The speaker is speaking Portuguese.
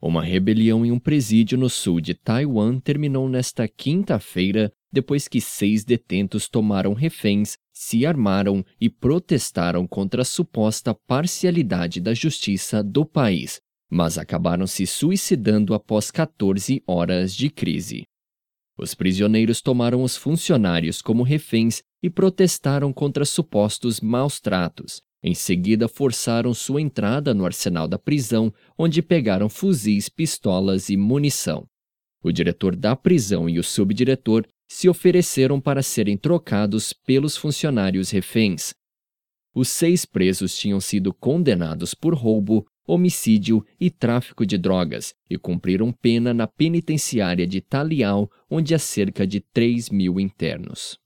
Uma rebelião em um presídio no sul de Taiwan terminou nesta quinta-feira depois que seis detentos tomaram reféns, se armaram e protestaram contra a suposta parcialidade da justiça do país, mas acabaram se suicidando após 14 horas de crise. Os prisioneiros tomaram os funcionários como reféns e protestaram contra supostos maus tratos, em seguida, forçaram sua entrada no arsenal da prisão, onde pegaram fuzis, pistolas e munição. O diretor da prisão e o subdiretor se ofereceram para serem trocados pelos funcionários reféns. Os seis presos tinham sido condenados por roubo, homicídio e tráfico de drogas e cumpriram pena na penitenciária de Taliao, onde há cerca de 3 mil internos.